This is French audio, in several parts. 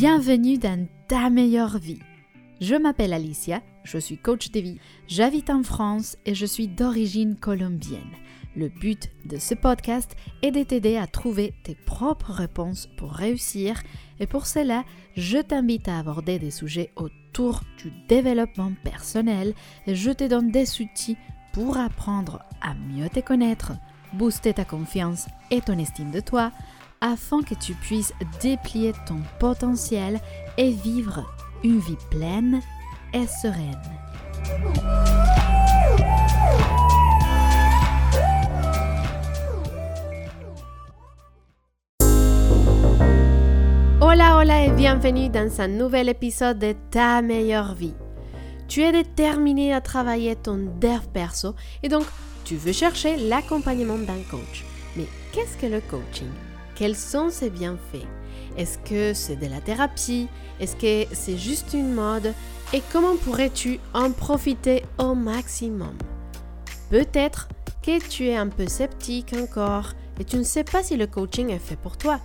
Bienvenue dans ta meilleure vie. Je m'appelle Alicia, je suis coach de vie, j'habite en France et je suis d'origine colombienne. Le but de ce podcast est de t'aider à trouver tes propres réponses pour réussir et pour cela, je t'invite à aborder des sujets autour du développement personnel et je te donne des outils pour apprendre à mieux te connaître, booster ta confiance et ton estime de toi afin que tu puisses déplier ton potentiel et vivre une vie pleine et sereine. Hola, hola et bienvenue dans un nouvel épisode de Ta meilleure vie. Tu es déterminé à travailler ton dev perso et donc tu veux chercher l'accompagnement d'un coach. Mais qu'est-ce que le coaching? Quels sont ses bienfaits? Est-ce que c'est de la thérapie? Est-ce que c'est juste une mode? Et comment pourrais-tu en profiter au maximum? Peut-être que tu es un peu sceptique encore et tu ne sais pas si le coaching est fait pour toi.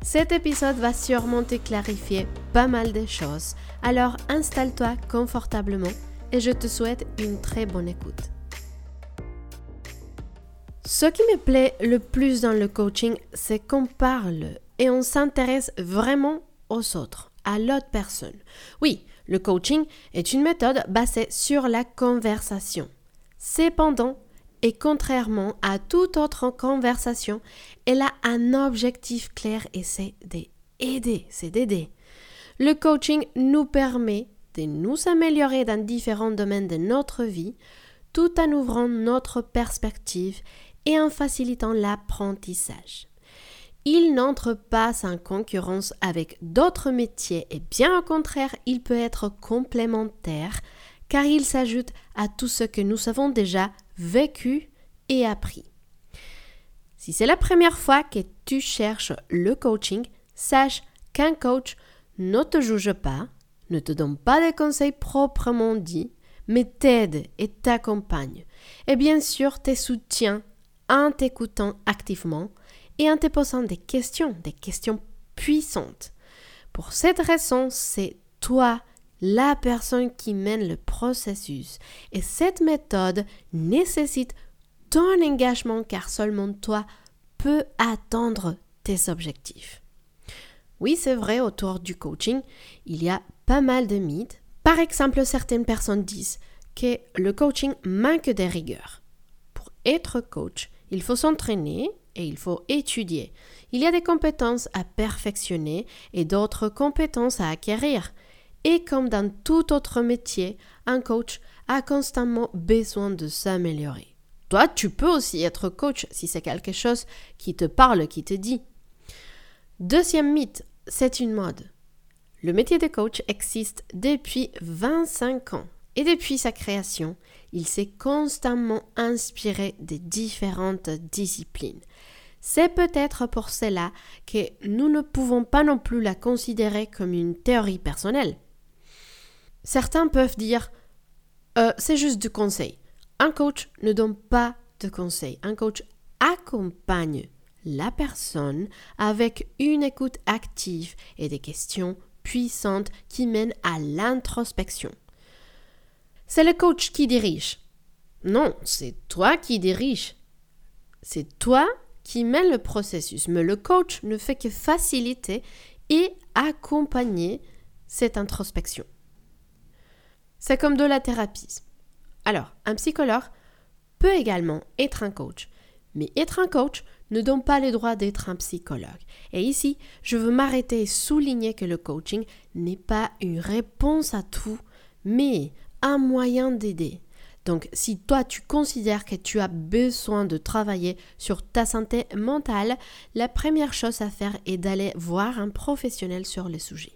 Cet épisode va sûrement te clarifier pas mal de choses, alors installe-toi confortablement et je te souhaite une très bonne écoute. Ce qui me plaît le plus dans le coaching, c'est qu'on parle et on s'intéresse vraiment aux autres, à l'autre personne. Oui, le coaching est une méthode basée sur la conversation. Cependant, et contrairement à toute autre conversation, elle a un objectif clair et c'est d'aider, c'est d'aider. Le coaching nous permet de nous améliorer dans différents domaines de notre vie tout en ouvrant notre perspective et en facilitant l'apprentissage. Il n'entre pas en concurrence avec d'autres métiers et bien au contraire, il peut être complémentaire car il s'ajoute à tout ce que nous avons déjà vécu et appris. Si c'est la première fois que tu cherches le coaching, sache qu'un coach ne te juge pas, ne te donne pas des conseils proprement dits, mais t'aide et t'accompagne. Et bien sûr, te soutient en t'écoutant activement et en te posant des questions, des questions puissantes. Pour cette raison, c'est toi la personne qui mène le processus et cette méthode nécessite ton engagement car seulement toi peux atteindre tes objectifs. Oui, c'est vrai, autour du coaching, il y a pas mal de mythes. Par exemple, certaines personnes disent que le coaching manque de rigueur. Pour être coach, il faut s'entraîner et il faut étudier. Il y a des compétences à perfectionner et d'autres compétences à acquérir. Et comme dans tout autre métier, un coach a constamment besoin de s'améliorer. Toi, tu peux aussi être coach si c'est quelque chose qui te parle, qui te dit. Deuxième mythe, c'est une mode. Le métier de coach existe depuis 25 ans et depuis sa création, il s'est constamment inspiré des différentes disciplines. C'est peut-être pour cela que nous ne pouvons pas non plus la considérer comme une théorie personnelle. Certains peuvent dire euh, c'est juste du conseil. Un coach ne donne pas de conseils. Un coach accompagne la personne avec une écoute active et des questions puissantes qui mènent à l'introspection. C'est le coach qui dirige. Non, c'est toi qui dirige. C'est toi qui mène le processus, mais le coach ne fait que faciliter et accompagner cette introspection. C'est comme de la thérapie. Alors, un psychologue peut également être un coach, mais être un coach ne donne pas le droit d'être un psychologue. Et ici, je veux m'arrêter et souligner que le coaching n'est pas une réponse à tout, mais un moyen d'aider. Donc si toi tu considères que tu as besoin de travailler sur ta santé mentale, la première chose à faire est d'aller voir un professionnel sur le sujet.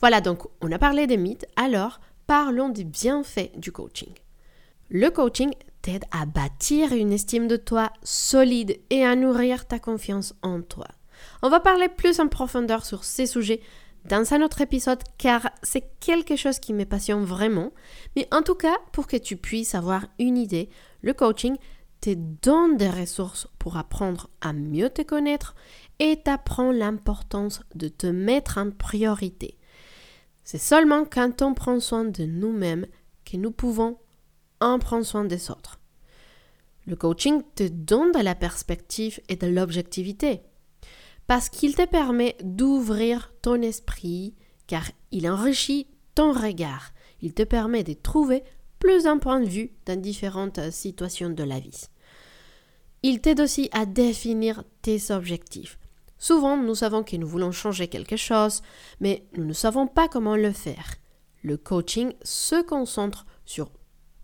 Voilà, donc on a parlé des mythes, alors parlons des bienfaits du coaching. Le coaching t'aide à bâtir une estime de toi solide et à nourrir ta confiance en toi. On va parler plus en profondeur sur ces sujets dans un autre épisode car c'est quelque chose qui me passionne vraiment. Mais en tout cas, pour que tu puisses avoir une idée, le coaching te donne des ressources pour apprendre à mieux te connaître et t'apprend l'importance de te mettre en priorité. C'est seulement quand on prend soin de nous-mêmes que nous pouvons en prendre soin des autres. Le coaching te donne de la perspective et de l'objectivité parce qu'il te permet d'ouvrir ton esprit car il enrichit ton regard. Il te permet de trouver plus un point de vue dans différentes situations de la vie. Il t'aide aussi à définir tes objectifs. Souvent, nous savons que nous voulons changer quelque chose, mais nous ne savons pas comment le faire. Le coaching se concentre sur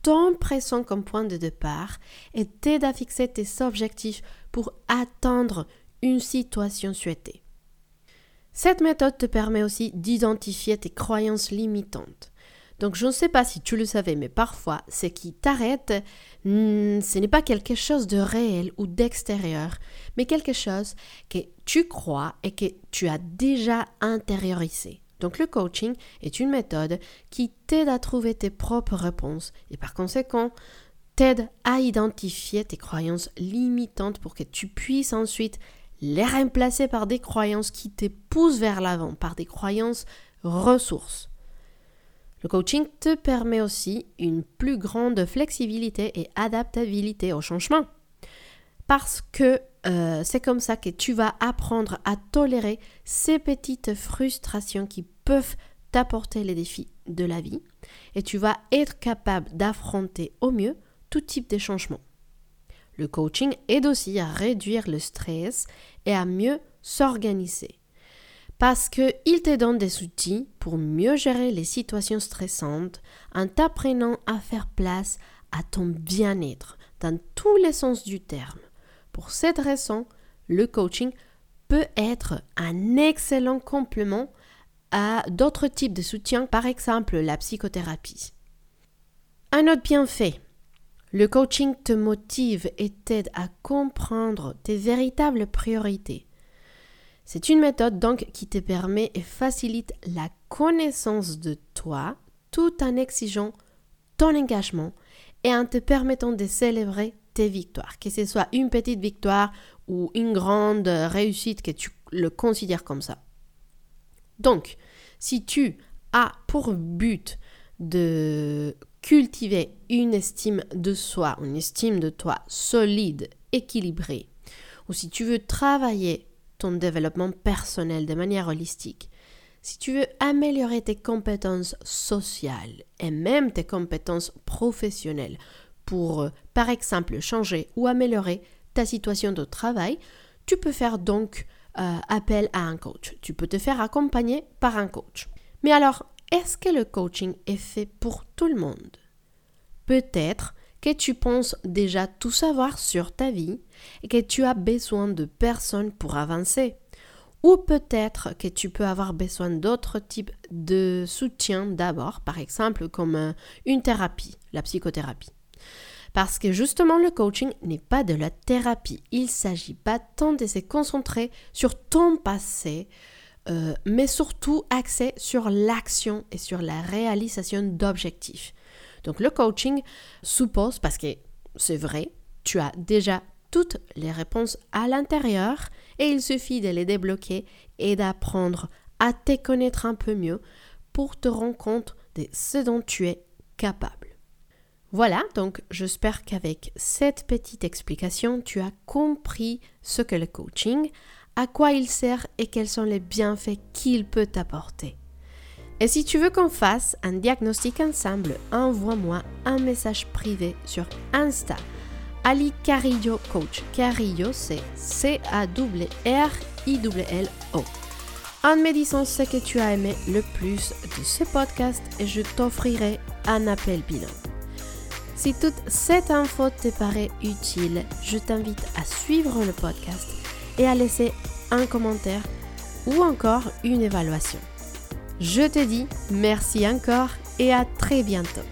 ton présent comme point de départ et t'aide à fixer tes objectifs pour atteindre une situation souhaitée. Cette méthode te permet aussi d'identifier tes croyances limitantes. Donc je ne sais pas si tu le savais, mais parfois ce qui t'arrête, hmm, ce n'est pas quelque chose de réel ou d'extérieur, mais quelque chose que tu crois et que tu as déjà intériorisé. Donc le coaching est une méthode qui t'aide à trouver tes propres réponses et par conséquent t'aide à identifier tes croyances limitantes pour que tu puisses ensuite les remplacer par des croyances qui te poussent vers l'avant, par des croyances ressources. Le coaching te permet aussi une plus grande flexibilité et adaptabilité au changement. Parce que euh, c'est comme ça que tu vas apprendre à tolérer ces petites frustrations qui peuvent t'apporter les défis de la vie et tu vas être capable d'affronter au mieux tout type de changement. Le coaching aide aussi à réduire le stress et à mieux s'organiser parce qu'il te donne des outils pour mieux gérer les situations stressantes en t'apprenant à faire place à ton bien-être dans tous les sens du terme. Pour cette raison, le coaching peut être un excellent complément à d'autres types de soutien, par exemple la psychothérapie. Un autre bienfait, le coaching te motive et t'aide à comprendre tes véritables priorités c'est une méthode donc qui te permet et facilite la connaissance de toi tout en exigeant ton engagement et en te permettant de célébrer tes victoires, que ce soit une petite victoire ou une grande réussite que tu le considères comme ça. Donc, si tu as pour but de cultiver une estime de soi, une estime de toi solide, équilibrée, ou si tu veux travailler ton développement personnel de manière holistique, si tu veux améliorer tes compétences sociales et même tes compétences professionnelles pour, euh, par exemple, changer ou améliorer ta situation de travail, tu peux faire donc euh, appel à un coach. Tu peux te faire accompagner par un coach. Mais alors, est-ce que le coaching est fait pour tout le monde? Peut-être que tu penses déjà tout savoir sur ta vie et que tu as besoin de personnes pour avancer. Ou peut-être que tu peux avoir besoin d'autres types de soutien d'abord, par exemple comme euh, une thérapie, la psychothérapie. Parce que justement le coaching n'est pas de la thérapie. Il s'agit pas tant de se concentrer sur ton passé, euh, mais surtout axé sur l'action et sur la réalisation d'objectifs. Donc le coaching suppose, parce que c'est vrai, tu as déjà toutes les réponses à l'intérieur et il suffit de les débloquer et d'apprendre à te connaître un peu mieux pour te rendre compte de ce dont tu es capable. Voilà, donc j'espère qu'avec cette petite explication, tu as compris ce que le coaching, à quoi il sert et quels sont les bienfaits qu'il peut t'apporter. Et si tu veux qu'on fasse un diagnostic ensemble, envoie-moi un message privé sur Insta. Ali Carillo Coach. Carillo, c'est C-A-R-I-L-O. En me disant ce que tu as aimé le plus de ce podcast je t'offrirai un appel bilan. Si toute cette info te paraît utile, je t'invite à suivre le podcast et à laisser un commentaire ou encore une évaluation. Je te dis merci encore et à très bientôt.